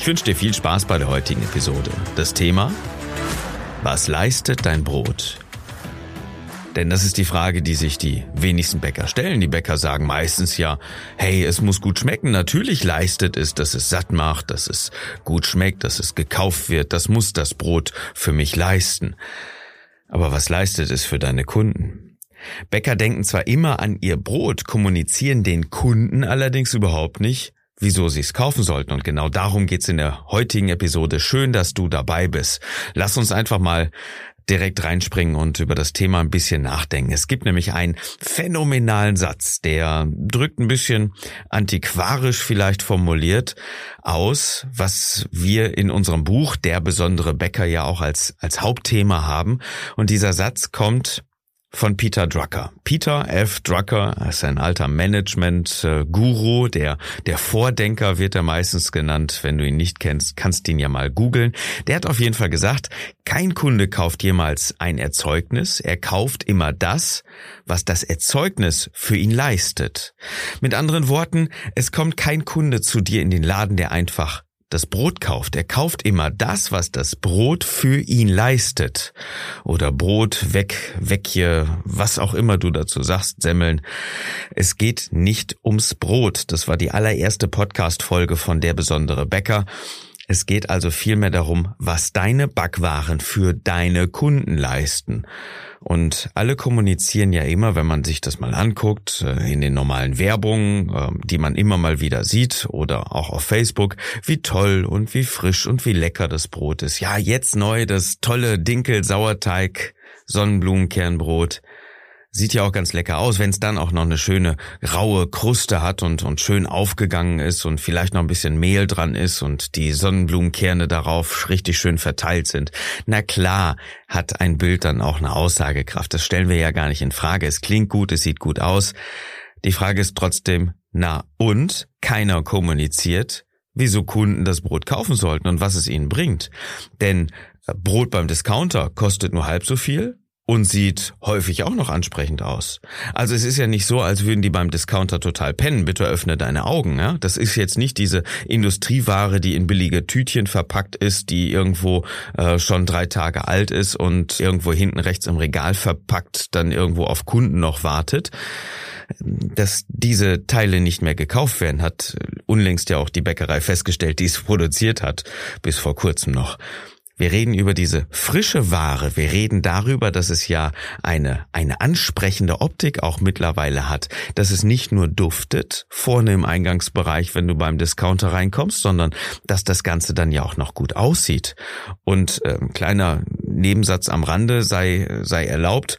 Ich wünsche dir viel Spaß bei der heutigen Episode. Das Thema? Was leistet dein Brot? Denn das ist die Frage, die sich die wenigsten Bäcker stellen. Die Bäcker sagen meistens ja, hey, es muss gut schmecken. Natürlich leistet es, dass es satt macht, dass es gut schmeckt, dass es gekauft wird. Das muss das Brot für mich leisten. Aber was leistet es für deine Kunden? Bäcker denken zwar immer an ihr Brot, kommunizieren den Kunden allerdings überhaupt nicht, wieso sie es kaufen sollten. Und genau darum geht's in der heutigen Episode. Schön, dass du dabei bist. Lass uns einfach mal direkt reinspringen und über das Thema ein bisschen nachdenken. Es gibt nämlich einen phänomenalen Satz, der drückt ein bisschen antiquarisch vielleicht formuliert aus, was wir in unserem Buch Der besondere Bäcker ja auch als, als Hauptthema haben. Und dieser Satz kommt von Peter Drucker. Peter F. Drucker ist ein alter Management-Guru, der, der Vordenker wird er meistens genannt. Wenn du ihn nicht kennst, kannst ihn ja mal googeln. Der hat auf jeden Fall gesagt, kein Kunde kauft jemals ein Erzeugnis. Er kauft immer das, was das Erzeugnis für ihn leistet. Mit anderen Worten, es kommt kein Kunde zu dir in den Laden, der einfach das Brot kauft. Er kauft immer das, was das Brot für ihn leistet. Oder Brot, weg, weg hier, was auch immer du dazu sagst, Semmeln. Es geht nicht ums Brot. Das war die allererste Podcast-Folge von Der besondere Bäcker. Es geht also vielmehr darum, was deine Backwaren für deine Kunden leisten. Und alle kommunizieren ja immer, wenn man sich das mal anguckt, äh, in den normalen Werbungen, ähm, die man immer mal wieder sieht oder auch auf Facebook, wie toll und wie frisch und wie lecker das Brot ist. Ja, jetzt neu das tolle Dinkel-Sauerteig Sonnenblumenkernbrot. Sieht ja auch ganz lecker aus, wenn es dann auch noch eine schöne raue Kruste hat und, und schön aufgegangen ist und vielleicht noch ein bisschen Mehl dran ist und die Sonnenblumenkerne darauf richtig schön verteilt sind. Na klar hat ein Bild dann auch eine Aussagekraft. Das stellen wir ja gar nicht in Frage. Es klingt gut, es sieht gut aus. Die Frage ist trotzdem, na und? Keiner kommuniziert, wieso Kunden das Brot kaufen sollten und was es ihnen bringt. Denn Brot beim Discounter kostet nur halb so viel, und sieht häufig auch noch ansprechend aus. Also es ist ja nicht so, als würden die beim Discounter total pennen. Bitte öffne deine Augen. Ja? Das ist jetzt nicht diese Industrieware, die in billige Tütchen verpackt ist, die irgendwo äh, schon drei Tage alt ist und irgendwo hinten rechts im Regal verpackt dann irgendwo auf Kunden noch wartet. Dass diese Teile nicht mehr gekauft werden, hat unlängst ja auch die Bäckerei festgestellt, die es produziert hat, bis vor kurzem noch. Wir reden über diese frische Ware. Wir reden darüber, dass es ja eine, eine ansprechende Optik auch mittlerweile hat. Dass es nicht nur duftet vorne im Eingangsbereich, wenn du beim Discounter reinkommst, sondern dass das Ganze dann ja auch noch gut aussieht. Und äh, kleiner Nebensatz am Rande sei, sei erlaubt.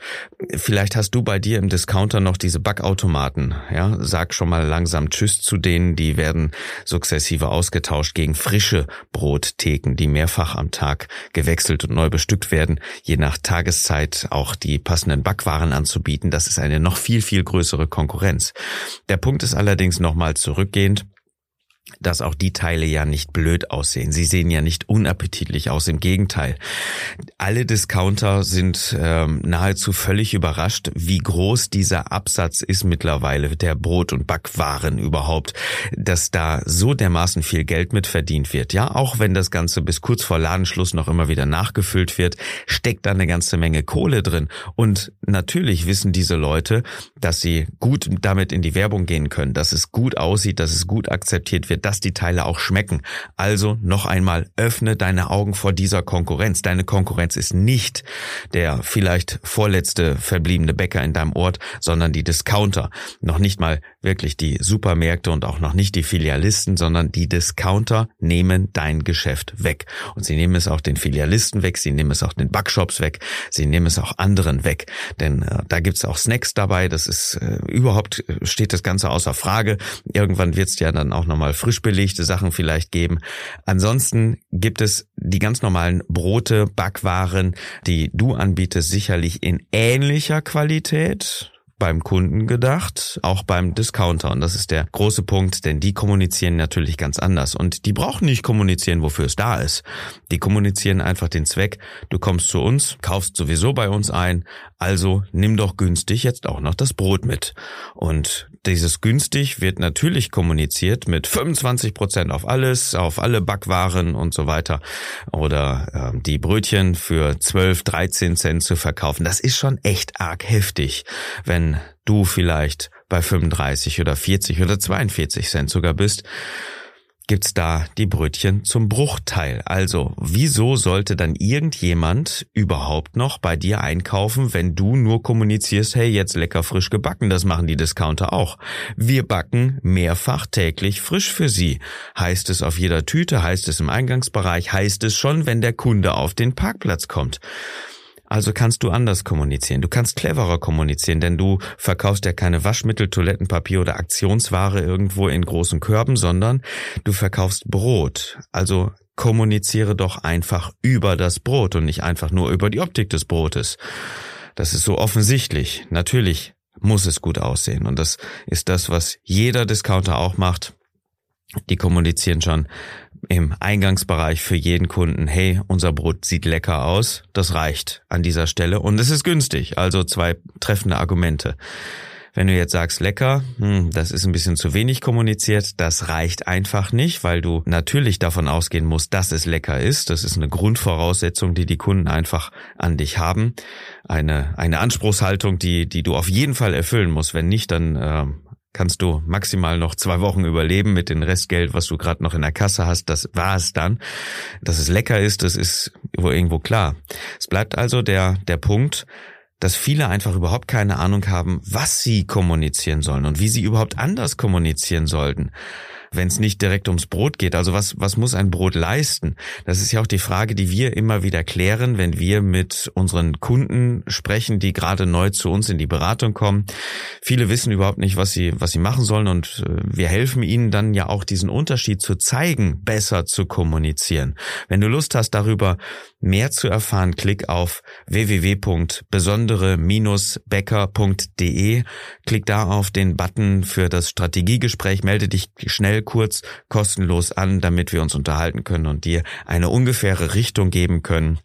Vielleicht hast du bei dir im Discounter noch diese Backautomaten. Ja, sag schon mal langsam Tschüss zu denen. Die werden sukzessive ausgetauscht gegen frische Brottheken, die mehrfach am Tag gewechselt und neu bestückt werden, je nach Tageszeit auch die passenden Backwaren anzubieten. Das ist eine noch viel, viel größere Konkurrenz. Der Punkt ist allerdings nochmal zurückgehend, dass auch die Teile ja nicht blöd aussehen. Sie sehen ja nicht unappetitlich aus. Im Gegenteil. Alle Discounter sind ähm, nahezu völlig überrascht, wie groß dieser Absatz ist mittlerweile der Brot- und Backwaren überhaupt, dass da so dermaßen viel Geld mit verdient wird. Ja, auch wenn das Ganze bis kurz vor Ladenschluss noch immer wieder nachgefüllt wird, steckt da eine ganze Menge Kohle drin. Und natürlich wissen diese Leute, dass sie gut damit in die Werbung gehen können, dass es gut aussieht, dass es gut akzeptiert wird dass die Teile auch schmecken. Also noch einmal, öffne deine Augen vor dieser Konkurrenz. Deine Konkurrenz ist nicht der vielleicht vorletzte verbliebene Bäcker in deinem Ort, sondern die Discounter. Noch nicht mal wirklich die Supermärkte und auch noch nicht die Filialisten, sondern die Discounter nehmen dein Geschäft weg. Und sie nehmen es auch den Filialisten weg, sie nehmen es auch den Backshops weg, sie nehmen es auch anderen weg. Denn äh, da gibt's auch Snacks dabei, das ist äh, überhaupt, äh, steht das Ganze außer Frage. Irgendwann wird's ja dann auch nochmal frisch belegte Sachen vielleicht geben. Ansonsten gibt es die ganz normalen Brote, Backwaren, die du anbietest, sicherlich in ähnlicher Qualität beim Kunden gedacht, auch beim Discounter. Und das ist der große Punkt, denn die kommunizieren natürlich ganz anders. Und die brauchen nicht kommunizieren, wofür es da ist. Die kommunizieren einfach den Zweck, du kommst zu uns, kaufst sowieso bei uns ein, also nimm doch günstig jetzt auch noch das Brot mit. Und dieses günstig wird natürlich kommuniziert mit 25 Prozent auf alles, auf alle Backwaren und so weiter. Oder äh, die Brötchen für 12, 13 Cent zu verkaufen. Das ist schon echt arg heftig, wenn du vielleicht bei 35 oder 40 oder 42 Cent sogar bist, gibt's da die Brötchen zum Bruchteil. Also, wieso sollte dann irgendjemand überhaupt noch bei dir einkaufen, wenn du nur kommunizierst, hey, jetzt lecker frisch gebacken, das machen die Discounter auch. Wir backen mehrfach täglich frisch für sie. Heißt es auf jeder Tüte, heißt es im Eingangsbereich, heißt es schon, wenn der Kunde auf den Parkplatz kommt. Also kannst du anders kommunizieren. Du kannst cleverer kommunizieren, denn du verkaufst ja keine Waschmittel, Toilettenpapier oder Aktionsware irgendwo in großen Körben, sondern du verkaufst Brot. Also kommuniziere doch einfach über das Brot und nicht einfach nur über die Optik des Brotes. Das ist so offensichtlich. Natürlich muss es gut aussehen. Und das ist das, was jeder Discounter auch macht. Die kommunizieren schon im Eingangsbereich für jeden Kunden, hey, unser Brot sieht lecker aus, das reicht an dieser Stelle und es ist günstig, also zwei treffende Argumente. Wenn du jetzt sagst, lecker, hm, das ist ein bisschen zu wenig kommuniziert, das reicht einfach nicht, weil du natürlich davon ausgehen musst, dass es lecker ist. Das ist eine Grundvoraussetzung, die die Kunden einfach an dich haben. Eine, eine Anspruchshaltung, die, die du auf jeden Fall erfüllen musst. Wenn nicht, dann äh, kannst du maximal noch zwei Wochen überleben mit dem Restgeld, was du gerade noch in der Kasse hast. Das war es dann. Dass es lecker ist, das ist irgendwo klar. Es bleibt also der, der Punkt, dass viele einfach überhaupt keine Ahnung haben, was sie kommunizieren sollen und wie sie überhaupt anders kommunizieren sollten wenn es nicht direkt ums Brot geht. Also was, was muss ein Brot leisten? Das ist ja auch die Frage, die wir immer wieder klären, wenn wir mit unseren Kunden sprechen, die gerade neu zu uns in die Beratung kommen. Viele wissen überhaupt nicht, was sie, was sie machen sollen und äh, wir helfen ihnen dann ja auch diesen Unterschied zu zeigen, besser zu kommunizieren. Wenn du Lust hast, darüber mehr zu erfahren, klick auf www.besondere-becker.de, klick da auf den Button für das Strategiegespräch, melde dich schnell kurz kostenlos an, damit wir uns unterhalten können und dir eine ungefähre Richtung geben können,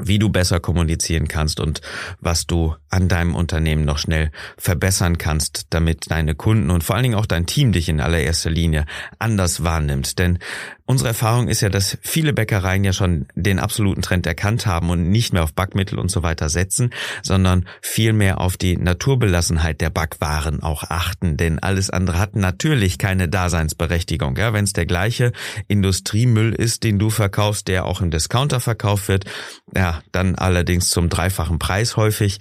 wie du besser kommunizieren kannst und was du an deinem Unternehmen noch schnell verbessern kannst, damit deine Kunden und vor allen Dingen auch dein Team dich in allererster Linie anders wahrnimmt. Denn Unsere Erfahrung ist ja, dass viele Bäckereien ja schon den absoluten Trend erkannt haben und nicht mehr auf Backmittel und so weiter setzen, sondern vielmehr auf die Naturbelassenheit der Backwaren auch achten. Denn alles andere hat natürlich keine Daseinsberechtigung. Ja, Wenn es der gleiche Industriemüll ist, den du verkaufst, der auch im Discounter verkauft wird, ja, dann allerdings zum dreifachen Preis häufig.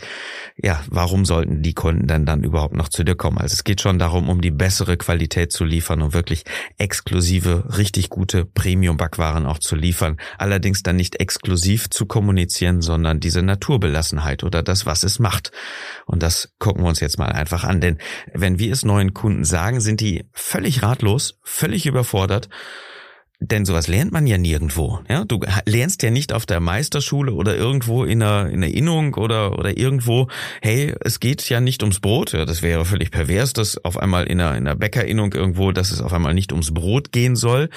Ja, warum sollten die Kunden denn dann überhaupt noch zu dir kommen? Also es geht schon darum, um die bessere Qualität zu liefern und wirklich exklusive, richtig gute gute Premium-Backwaren auch zu liefern. Allerdings dann nicht exklusiv zu kommunizieren, sondern diese Naturbelassenheit oder das, was es macht. Und das gucken wir uns jetzt mal einfach an. Denn wenn wir es neuen Kunden sagen, sind die völlig ratlos, völlig überfordert denn sowas lernt man ja nirgendwo. Ja, du lernst ja nicht auf der Meisterschule oder irgendwo in einer, in einer Innung oder, oder irgendwo, hey, es geht ja nicht ums Brot. Ja, das wäre völlig pervers, dass auf einmal in einer, in einer Bäckerinnung irgendwo, dass es auf einmal nicht ums Brot gehen soll,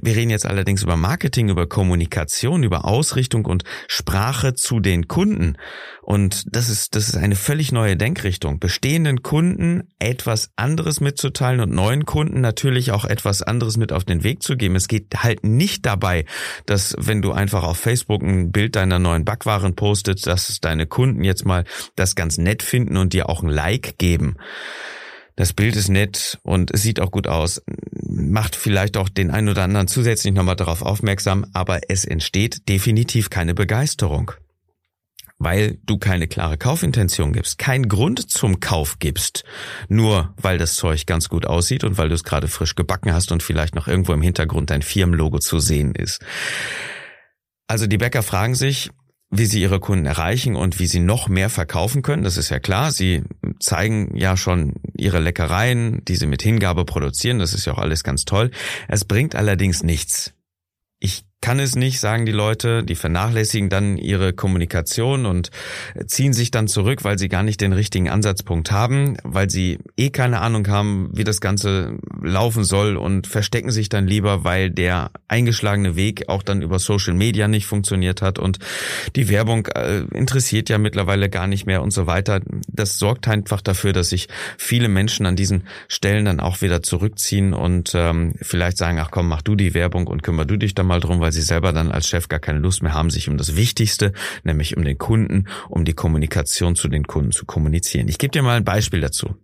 wir reden jetzt allerdings über Marketing, über Kommunikation, über Ausrichtung und Sprache zu den Kunden. Und das ist, das ist eine völlig neue Denkrichtung. Bestehenden Kunden etwas anderes mitzuteilen und neuen Kunden natürlich auch etwas anderes mit auf den Weg zu geben. Es geht halt nicht dabei, dass wenn du einfach auf Facebook ein Bild deiner neuen Backwaren postet, dass deine Kunden jetzt mal das ganz nett finden und dir auch ein Like geben das Bild ist nett und es sieht auch gut aus, macht vielleicht auch den einen oder anderen zusätzlich nochmal darauf aufmerksam, aber es entsteht definitiv keine Begeisterung. Weil du keine klare Kaufintention gibst, keinen Grund zum Kauf gibst, nur weil das Zeug ganz gut aussieht und weil du es gerade frisch gebacken hast und vielleicht noch irgendwo im Hintergrund dein Firmenlogo zu sehen ist. Also die Bäcker fragen sich, wie sie ihre Kunden erreichen und wie sie noch mehr verkaufen können. Das ist ja klar. Sie zeigen ja schon ihre Leckereien, die sie mit Hingabe produzieren. Das ist ja auch alles ganz toll. Es bringt allerdings nichts. Kann es nicht, sagen die Leute, die vernachlässigen dann ihre Kommunikation und ziehen sich dann zurück, weil sie gar nicht den richtigen Ansatzpunkt haben, weil sie eh keine Ahnung haben, wie das Ganze laufen soll und verstecken sich dann lieber, weil der eingeschlagene Weg auch dann über Social Media nicht funktioniert hat und die Werbung äh, interessiert ja mittlerweile gar nicht mehr und so weiter. Das sorgt einfach dafür, dass sich viele Menschen an diesen Stellen dann auch wieder zurückziehen und ähm, vielleicht sagen, ach komm, mach du die Werbung und kümmer du dich da mal drum, weil weil sie selber dann als Chef gar keine Lust mehr haben, sich um das Wichtigste, nämlich um den Kunden, um die Kommunikation zu den Kunden zu kommunizieren. Ich gebe dir mal ein Beispiel dazu.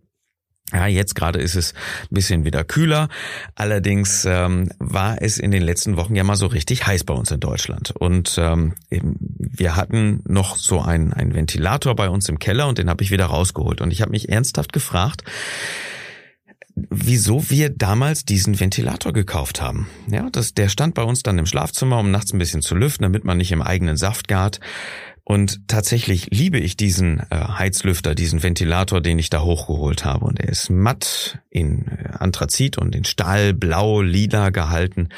Ja, jetzt gerade ist es ein bisschen wieder kühler. Allerdings ähm, war es in den letzten Wochen ja mal so richtig heiß bei uns in Deutschland. Und ähm, wir hatten noch so einen, einen Ventilator bei uns im Keller und den habe ich wieder rausgeholt. Und ich habe mich ernsthaft gefragt, wieso wir damals diesen Ventilator gekauft haben. Ja, das, der stand bei uns dann im Schlafzimmer, um nachts ein bisschen zu lüften, damit man nicht im eigenen Saft gart. Und tatsächlich liebe ich diesen äh, Heizlüfter, diesen Ventilator, den ich da hochgeholt habe. Und er ist matt in äh, Anthrazit und in Stahl, blau, lila gehalten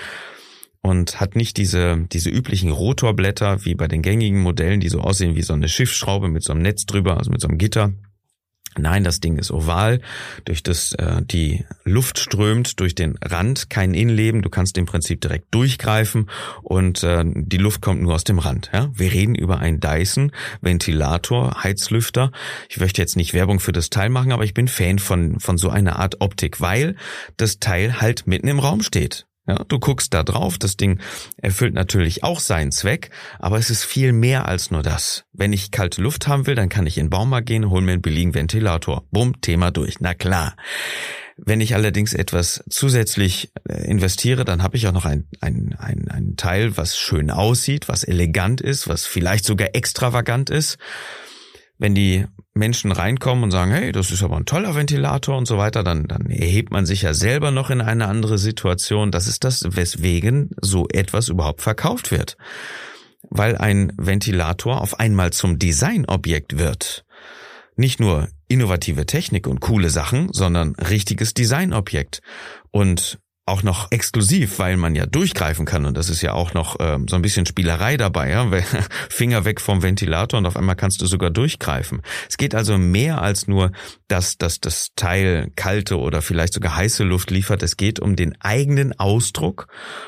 und hat nicht diese, diese üblichen Rotorblätter wie bei den gängigen Modellen, die so aussehen wie so eine Schiffsschraube mit so einem Netz drüber, also mit so einem Gitter, Nein, das Ding ist oval, durch das äh, die Luft strömt durch den Rand, kein Innenleben. Du kannst im Prinzip direkt durchgreifen und äh, die Luft kommt nur aus dem Rand. Ja? Wir reden über einen Dyson Ventilator, Heizlüfter. Ich möchte jetzt nicht Werbung für das Teil machen, aber ich bin Fan von von so einer Art Optik, weil das Teil halt mitten im Raum steht. Ja, du guckst da drauf, das Ding erfüllt natürlich auch seinen Zweck, aber es ist viel mehr als nur das. Wenn ich kalte Luft haben will, dann kann ich in den Baumarkt gehen, hol mir einen billigen Ventilator. Bumm, Thema durch. Na klar. Wenn ich allerdings etwas zusätzlich äh, investiere, dann habe ich auch noch ein, ein, ein, ein Teil, was schön aussieht, was elegant ist, was vielleicht sogar extravagant ist. Wenn die Menschen reinkommen und sagen, hey, das ist aber ein toller Ventilator und so weiter, dann, dann erhebt man sich ja selber noch in eine andere Situation. Das ist das, weswegen so etwas überhaupt verkauft wird. Weil ein Ventilator auf einmal zum Designobjekt wird. Nicht nur innovative Technik und coole Sachen, sondern richtiges Designobjekt. Und auch noch exklusiv, weil man ja durchgreifen kann und das ist ja auch noch ähm, so ein bisschen Spielerei dabei, ja? Finger weg vom Ventilator und auf einmal kannst du sogar durchgreifen. Es geht also mehr als nur, dass, dass das Teil kalte oder vielleicht sogar heiße Luft liefert. Es geht um den eigenen Ausdruck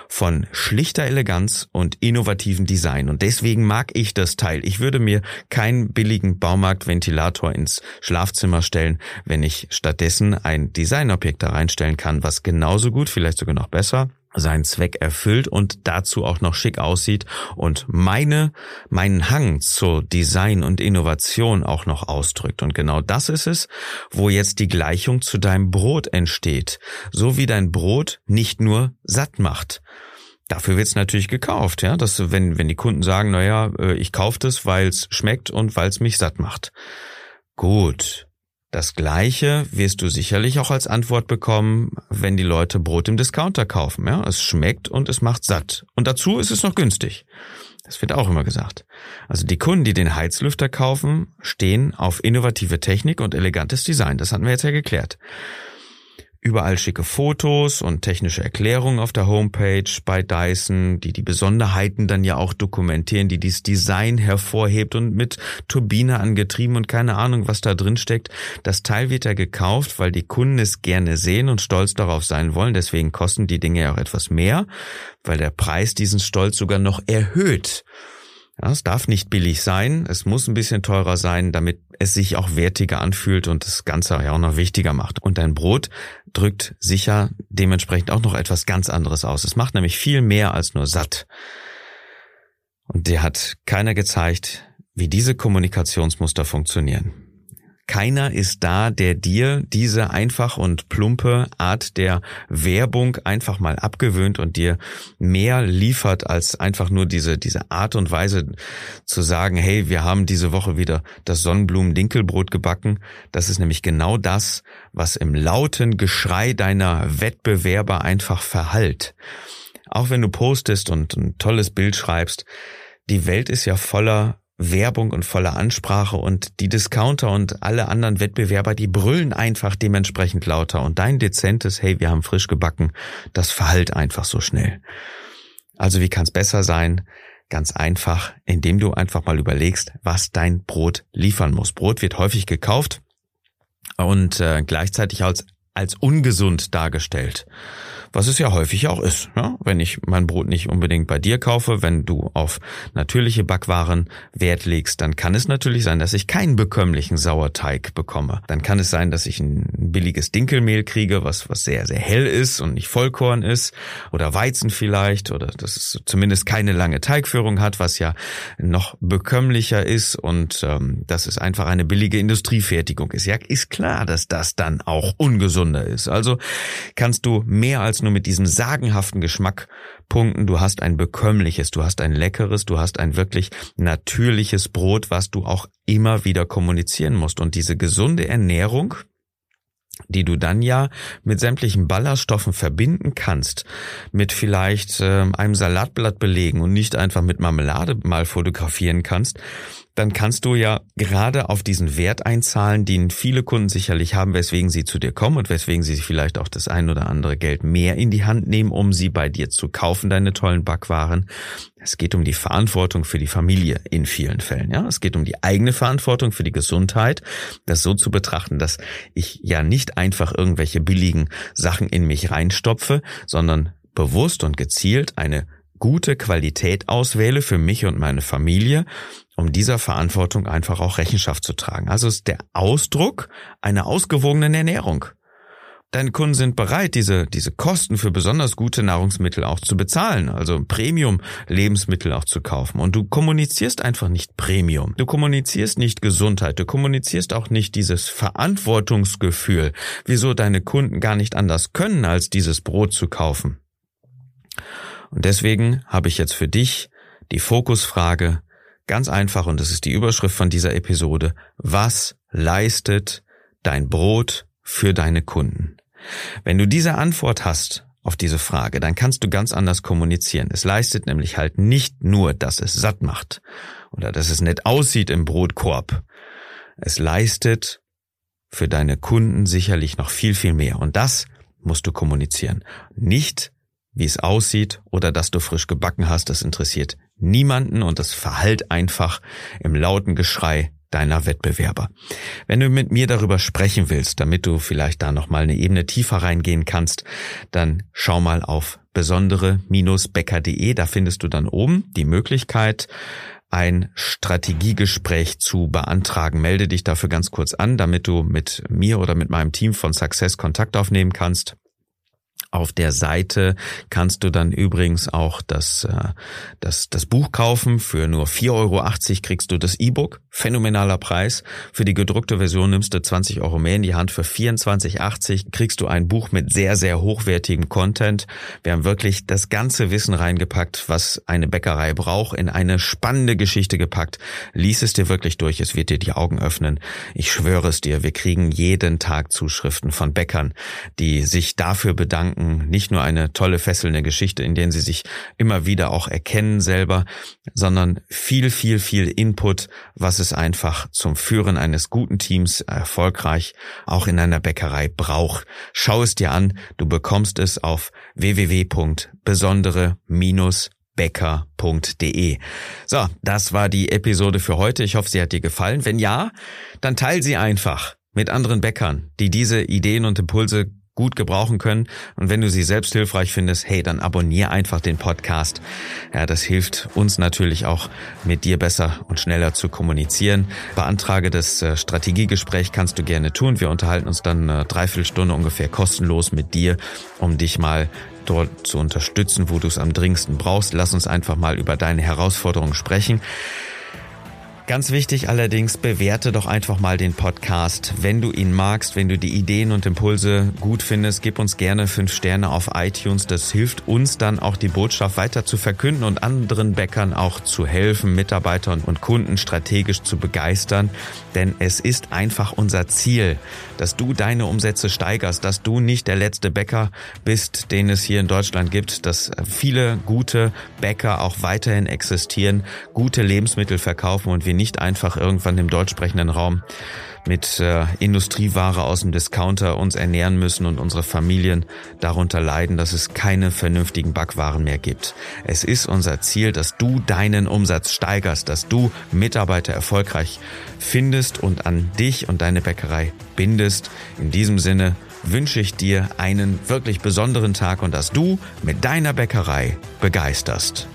von schlichter Eleganz und innovativen Design und deswegen mag ich das Teil. Ich würde mir keinen billigen Baumarktventilator ins Schlafzimmer stellen, wenn ich stattdessen ein Designobjekt da reinstellen kann, was genauso gut vielleicht vielleicht sogar noch besser, seinen Zweck erfüllt und dazu auch noch schick aussieht und meine, meinen Hang zur Design und Innovation auch noch ausdrückt. Und genau das ist es, wo jetzt die Gleichung zu deinem Brot entsteht. So wie dein Brot nicht nur satt macht. Dafür wird's natürlich gekauft, ja. Dass, wenn, wenn die Kunden sagen, naja, äh, ich kaufe das, weil's schmeckt und weil's mich satt macht. Gut. Das Gleiche wirst du sicherlich auch als Antwort bekommen, wenn die Leute Brot im Discounter kaufen. Ja, es schmeckt und es macht satt. Und dazu ist es noch günstig. Das wird auch immer gesagt. Also die Kunden, die den Heizlüfter kaufen, stehen auf innovative Technik und elegantes Design. Das hatten wir jetzt ja geklärt. Überall schicke Fotos und technische Erklärungen auf der Homepage bei Dyson, die die Besonderheiten dann ja auch dokumentieren, die dieses Design hervorhebt und mit Turbine angetrieben und keine Ahnung, was da drin steckt. Das Teil wird ja gekauft, weil die Kunden es gerne sehen und stolz darauf sein wollen. Deswegen kosten die Dinge ja auch etwas mehr, weil der Preis diesen Stolz sogar noch erhöht. Ja, es darf nicht billig sein, es muss ein bisschen teurer sein, damit es sich auch wertiger anfühlt und das Ganze ja auch noch wichtiger macht. Und dein Brot drückt sicher dementsprechend auch noch etwas ganz anderes aus. Es macht nämlich viel mehr als nur satt. Und dir hat keiner gezeigt, wie diese Kommunikationsmuster funktionieren. Keiner ist da, der dir diese einfach und plumpe Art der Werbung einfach mal abgewöhnt und dir mehr liefert als einfach nur diese, diese Art und Weise zu sagen, hey, wir haben diese Woche wieder das Sonnenblumen-Dinkelbrot gebacken. Das ist nämlich genau das, was im lauten Geschrei deiner Wettbewerber einfach verhallt. Auch wenn du postest und ein tolles Bild schreibst, die Welt ist ja voller Werbung und voller Ansprache und die Discounter und alle anderen Wettbewerber, die brüllen einfach dementsprechend lauter und dein dezentes, hey, wir haben frisch gebacken, das verhallt einfach so schnell. Also wie kann es besser sein? Ganz einfach, indem du einfach mal überlegst, was dein Brot liefern muss. Brot wird häufig gekauft und äh, gleichzeitig als, als ungesund dargestellt was es ja häufig auch ist. Ja? Wenn ich mein Brot nicht unbedingt bei dir kaufe, wenn du auf natürliche Backwaren Wert legst, dann kann es natürlich sein, dass ich keinen bekömmlichen Sauerteig bekomme. Dann kann es sein, dass ich ein billiges Dinkelmehl kriege, was, was sehr, sehr hell ist und nicht Vollkorn ist oder Weizen vielleicht oder dass es zumindest keine lange Teigführung hat, was ja noch bekömmlicher ist und ähm, dass es einfach eine billige Industriefertigung ist. Ja, ist klar, dass das dann auch ungesunder ist. Also kannst du mehr als nur mit diesem sagenhaften Geschmack punkten. Du hast ein bekömmliches, du hast ein leckeres, du hast ein wirklich natürliches Brot, was du auch immer wieder kommunizieren musst. Und diese gesunde Ernährung, die du dann ja mit sämtlichen Ballaststoffen verbinden kannst, mit vielleicht äh, einem Salatblatt belegen und nicht einfach mit Marmelade mal fotografieren kannst, dann kannst du ja gerade auf diesen Wert einzahlen, den viele Kunden sicherlich haben, weswegen sie zu dir kommen und weswegen sie vielleicht auch das ein oder andere Geld mehr in die Hand nehmen, um sie bei dir zu kaufen, deine tollen Backwaren. Es geht um die Verantwortung für die Familie in vielen Fällen, ja. Es geht um die eigene Verantwortung für die Gesundheit, das so zu betrachten, dass ich ja nicht einfach irgendwelche billigen Sachen in mich reinstopfe, sondern bewusst und gezielt eine gute Qualität auswähle für mich und meine Familie, um dieser Verantwortung einfach auch Rechenschaft zu tragen. Also ist der Ausdruck einer ausgewogenen Ernährung. Deine Kunden sind bereit, diese, diese Kosten für besonders gute Nahrungsmittel auch zu bezahlen, also Premium-Lebensmittel auch zu kaufen. Und du kommunizierst einfach nicht Premium. Du kommunizierst nicht Gesundheit. Du kommunizierst auch nicht dieses Verantwortungsgefühl, wieso deine Kunden gar nicht anders können, als dieses Brot zu kaufen. Und deswegen habe ich jetzt für dich die Fokusfrage ganz einfach, und das ist die Überschrift von dieser Episode, was leistet dein Brot für deine Kunden? Wenn du diese Antwort hast auf diese Frage, dann kannst du ganz anders kommunizieren. Es leistet nämlich halt nicht nur, dass es satt macht oder dass es nett aussieht im Brotkorb. Es leistet für deine Kunden sicherlich noch viel, viel mehr. Und das musst du kommunizieren. Nicht wie es aussieht oder dass du frisch gebacken hast, das interessiert niemanden und das verhallt einfach im lauten Geschrei deiner Wettbewerber. Wenn du mit mir darüber sprechen willst, damit du vielleicht da nochmal eine Ebene tiefer reingehen kannst, dann schau mal auf besondere-becker.de, da findest du dann oben die Möglichkeit, ein Strategiegespräch zu beantragen. Melde dich dafür ganz kurz an, damit du mit mir oder mit meinem Team von Success Kontakt aufnehmen kannst. Auf der Seite kannst du dann übrigens auch das, äh, das, das Buch kaufen. Für nur 4,80 Euro kriegst du das E-Book. Phänomenaler Preis. Für die gedruckte Version nimmst du 20 Euro mehr in die Hand. Für 24,80 kriegst du ein Buch mit sehr, sehr hochwertigem Content. Wir haben wirklich das ganze Wissen reingepackt, was eine Bäckerei braucht, in eine spannende Geschichte gepackt. Lies es dir wirklich durch. Es wird dir die Augen öffnen. Ich schwöre es dir. Wir kriegen jeden Tag Zuschriften von Bäckern, die sich dafür bedanken, Gedanken nicht nur eine tolle fesselnde Geschichte, in der sie sich immer wieder auch erkennen selber, sondern viel, viel, viel Input, was es einfach zum Führen eines guten Teams erfolgreich auch in einer Bäckerei braucht. Schau es dir an, du bekommst es auf www.besondere- becker.de. So, das war die Episode für heute. Ich hoffe, sie hat dir gefallen. Wenn ja, dann teil sie einfach mit anderen Bäckern, die diese Ideen und Impulse gut gebrauchen können. Und wenn du sie selbst hilfreich findest, hey, dann abonnier einfach den Podcast. Ja, das hilft uns natürlich auch, mit dir besser und schneller zu kommunizieren. Beantrage das äh, Strategiegespräch kannst du gerne tun. Wir unterhalten uns dann eine Dreiviertelstunde ungefähr kostenlos mit dir, um dich mal dort zu unterstützen, wo du es am dringendsten brauchst. Lass uns einfach mal über deine Herausforderungen sprechen. Ganz wichtig allerdings, bewerte doch einfach mal den Podcast. Wenn du ihn magst, wenn du die Ideen und Impulse gut findest, gib uns gerne fünf Sterne auf iTunes. Das hilft uns dann auch die Botschaft weiter zu verkünden und anderen Bäckern auch zu helfen, Mitarbeitern und Kunden strategisch zu begeistern. Denn es ist einfach unser Ziel, dass du deine Umsätze steigerst, dass du nicht der letzte Bäcker bist, den es hier in Deutschland gibt, dass viele gute Bäcker auch weiterhin existieren, gute Lebensmittel verkaufen und wir nicht einfach irgendwann im deutschsprechenden Raum mit äh, Industrieware aus dem Discounter uns ernähren müssen und unsere Familien darunter leiden, dass es keine vernünftigen Backwaren mehr gibt. Es ist unser Ziel, dass du deinen Umsatz steigerst, dass du Mitarbeiter erfolgreich findest und an dich und deine Bäckerei bindest. In diesem Sinne wünsche ich dir einen wirklich besonderen Tag und dass du mit deiner Bäckerei begeisterst.